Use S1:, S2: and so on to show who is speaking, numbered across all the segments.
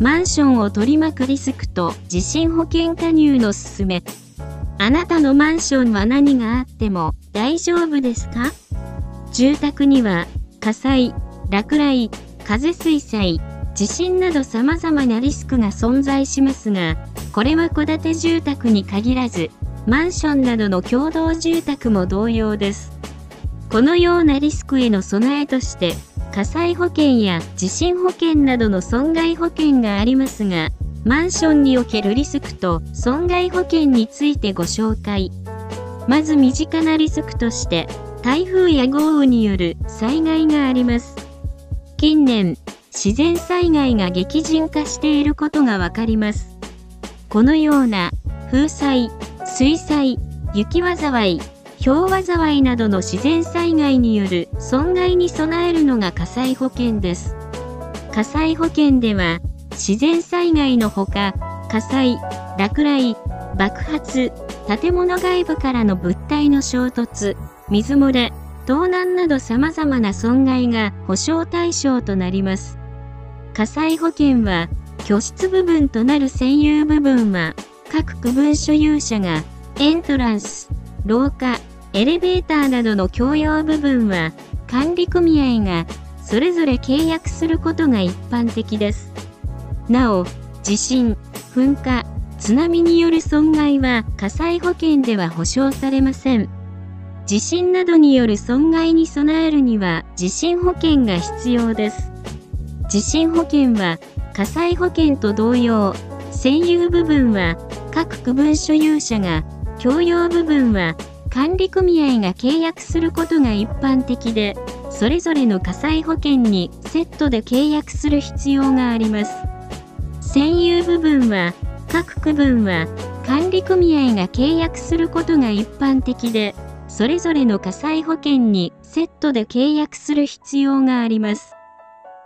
S1: マンションを取り巻くリスクと地震保険加入のすすめ。あなたのマンションは何があっても大丈夫ですか？住宅には火災、落雷、風水災、地震など様々なリスクが存在しますが、これは戸建て住宅に限らず、マンションなどの共同住宅も同様です。このようなリスクへの備えとして、火災保険や地震保険などの損害保険がありますが、マンションにおけるリスクと損害保険についてご紹介。まず身近なリスクとして、台風や豪雨による災害があります。近年、自然災害が激甚化していることがわかります。このような風災、水災、雪災い、氷災いなどの自然災害による損害に備えるのが火災保険です。火災保険では、自然災害のほか、火災、落雷、爆発、建物外部からの物体の衝突、水漏れ、盗難など様々な損害が保証対象となります。火災保険は、居室部分となる占有部分は、各区分所有者が、エントランス、廊下、エレベーターなどの共用部分は、管理組合が、それぞれ契約することが一般的です。なお、地震、噴火、津波による損害は火災保険では保証されません。地震などによる損害に備えるには地震保険が必要です。地震保険は火災保険と同様、占有部分は各区分所有者が、共用部分は管理組合が契約することが一般的で、それぞれの火災保険にセットで契約する必要があります。占有部分は、各区分は、管理組合が契約することが一般的で、それぞれの火災保険にセットで契約する必要があります。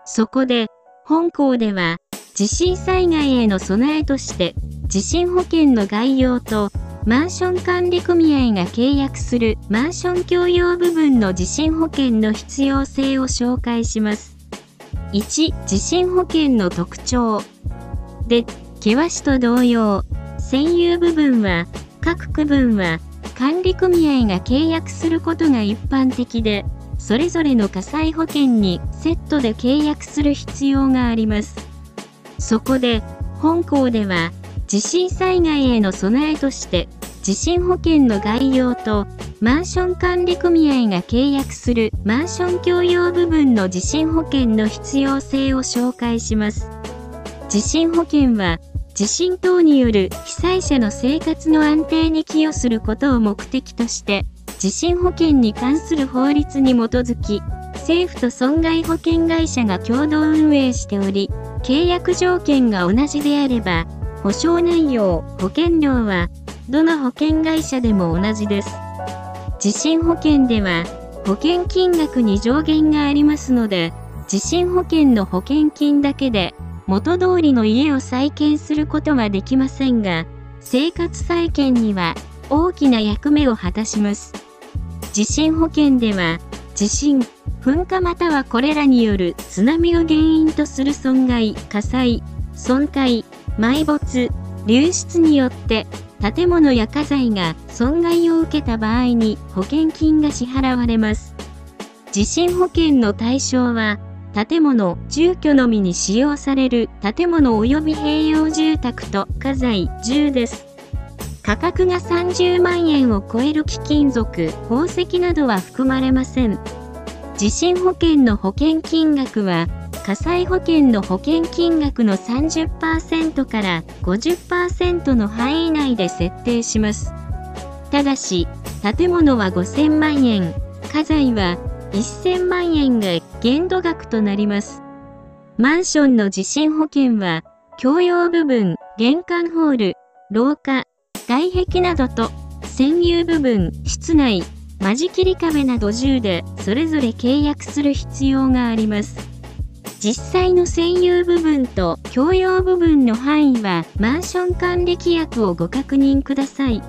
S1: そこで、本校では、地震災害への備えとして、地震保険の概要と、マンション管理組合が契約するマンション共用部分の地震保険の必要性を紹介します。1、地震保険の特徴。で、険しと同様、占有部分は、各区分は、管理組合が契約することが一般的で、それぞれの火災保険にセットで契約する必要があります。そこで、本校では、地震災害への備えとして、地震保険の概要と、マンション管理組合が契約するマンション共用部分の地震保険の必要性を紹介します。地震保険は、地震等による被災者の生活の安定に寄与することを目的として、地震保険に関する法律に基づき、政府と損害保険会社が共同運営しており、契約条件が同じであれば、保証内容、保険料は、どの保険会社でも同じです。地震保険では、保険金額に上限がありますので、地震保険の保険金だけで元通りの家を再建することはできませんが、生活再建には大きな役目を果たします。地震保険では、地震、噴火またはこれらによる津波を原因とする損害、火災、損壊、埋没、流出によって建物や家財が損害を受けた場合に保険金が支払われます。地震保険の対象は建物、住居のみに使用される建物及び併用住宅と家財、住です。価格が30万円を超える貴金属、宝石などは含まれません。地震保険の保険金額は、火災保険の保険金額の30%から50%の範囲内で設定します。ただし、建物は5000万円、家財は1000万円が限度額となります。マンションの地震保険は、共用部分、玄関ホール、廊下、外壁などと、占有部分、室内、間仕切り壁など10で、それぞれ契約する必要があります。実際の占有部分と共用部分の範囲は、マンション管理規約をご確認ください。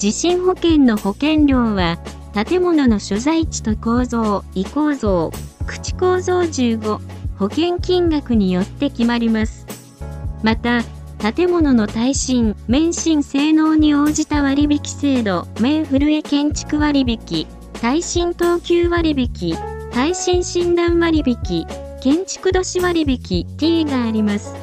S1: 地震保険の保険料は、建物の所在地と構造、異構造、口構造15、保険金額によって決まります。また、建物の耐震、免震性能に応じた割引制度、免震え建築割引、耐震等級割引、耐震診断割引、建築土地割引 T があります。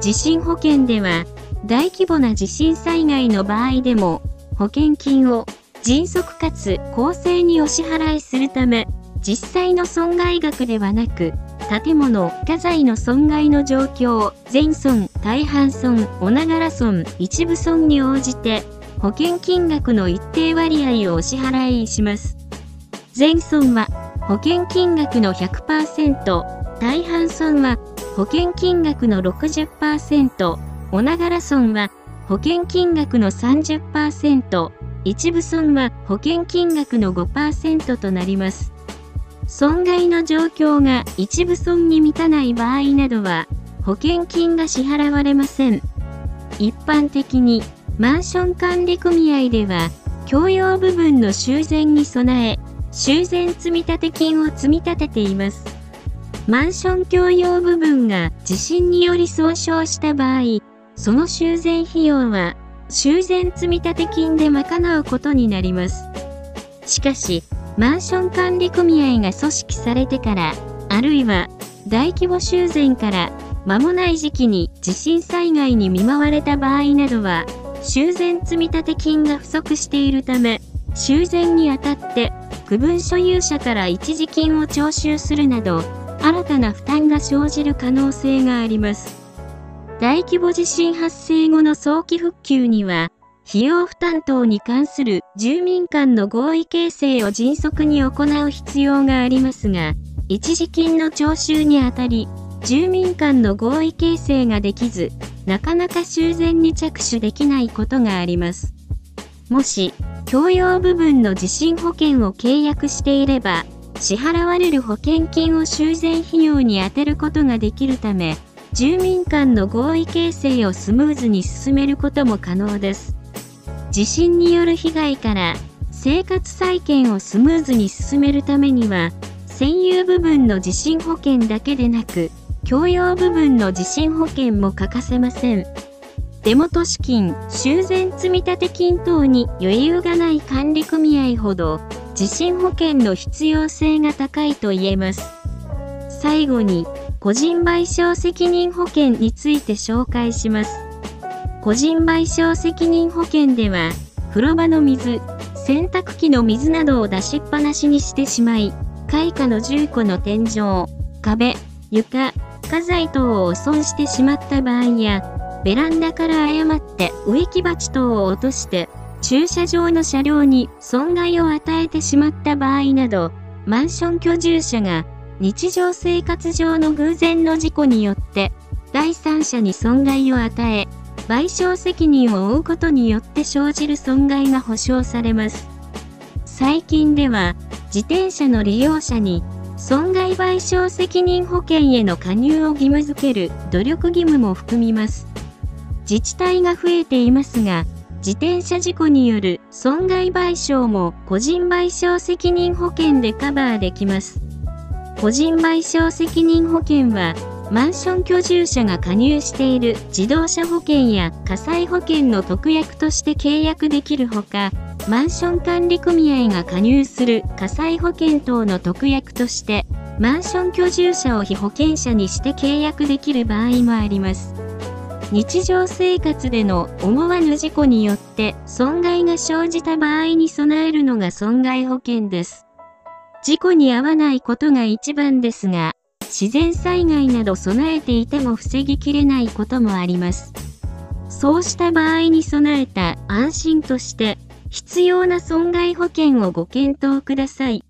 S1: 地震保険では、大規模な地震災害の場合でも、保険金を迅速かつ公正にお支払いするため、実際の損害額ではなく、建物、家財の損害の状況、全損、大半損、おながら損、一部損に応じて、保険金額の一定割合をお支払いします。全損は、保険金額の100%、大半損は、保険金額の60%、おながら損は、保険金額の30%、一部損は保険金額の5%となります。損害の状況が一部損に満たない場合などは、保険金が支払われません。一般的に、マンション管理組合では、共用部分の修繕に備え、修繕積立金を積み立てています。マンション共用部分が地震により損傷した場合、その修繕費用は修繕積立金で賄うことになります。しかし、マンション管理組合が組織されてから、あるいは大規模修繕から間もない時期に地震災害に見舞われた場合などは、修繕積立金が不足しているため、修繕にあたって区分所有者から一時金を徴収するなど、新たな負担が生じる可能性があります。大規模地震発生後の早期復旧には、費用負担等に関する住民間の合意形成を迅速に行う必要がありますが、一時金の徴収にあたり、住民間の合意形成ができず、なかなか修繕に着手できないことがあります。もし、共用部分の地震保険を契約していれば、支払われる保険金を修繕費用に充てることができるため、住民間の合意形成をスムーズに進めることも可能です。地震による被害から生活再建をスムーズに進めるためには、占有部分の地震保険だけでなく、共用部分の地震保険も欠かせません。手元資金、修繕積立金等に余裕がない管理組合ほど、地震保険の必要性が高いと言えます。最後に、個人賠償責任保険について紹介します。個人賠償責任保険では、風呂場の水、洗濯機の水などを出しっぱなしにしてしまい、開花の住戸の天井、壁、床、家財等を損してしまった場合や、ベランダから誤って植木鉢等を落として、駐車場の車両に損害を与えてしまった場合など、マンション居住者が日常生活上の偶然の事故によって第三者に損害を与え賠償責任を負うことによって生じる損害が保証されます。最近では自転車の利用者に損害賠償責任保険への加入を義務付ける努力義務も含みます。自治体が増えていますが自転車事故による損害賠償も個人賠償責任保険でカバーできます個人賠償責任保険は、マンション居住者が加入している自動車保険や火災保険の特約として契約できるほか、マンション管理組合が加入する火災保険等の特約として、マンション居住者を被保険者にして契約できる場合もあります。日常生活での思わぬ事故によって損害が生じた場合に備えるのが損害保険です。事故に遭わないことが一番ですが、自然災害など備えていても防ぎきれないこともあります。そうした場合に備えた安心として、必要な損害保険をご検討ください。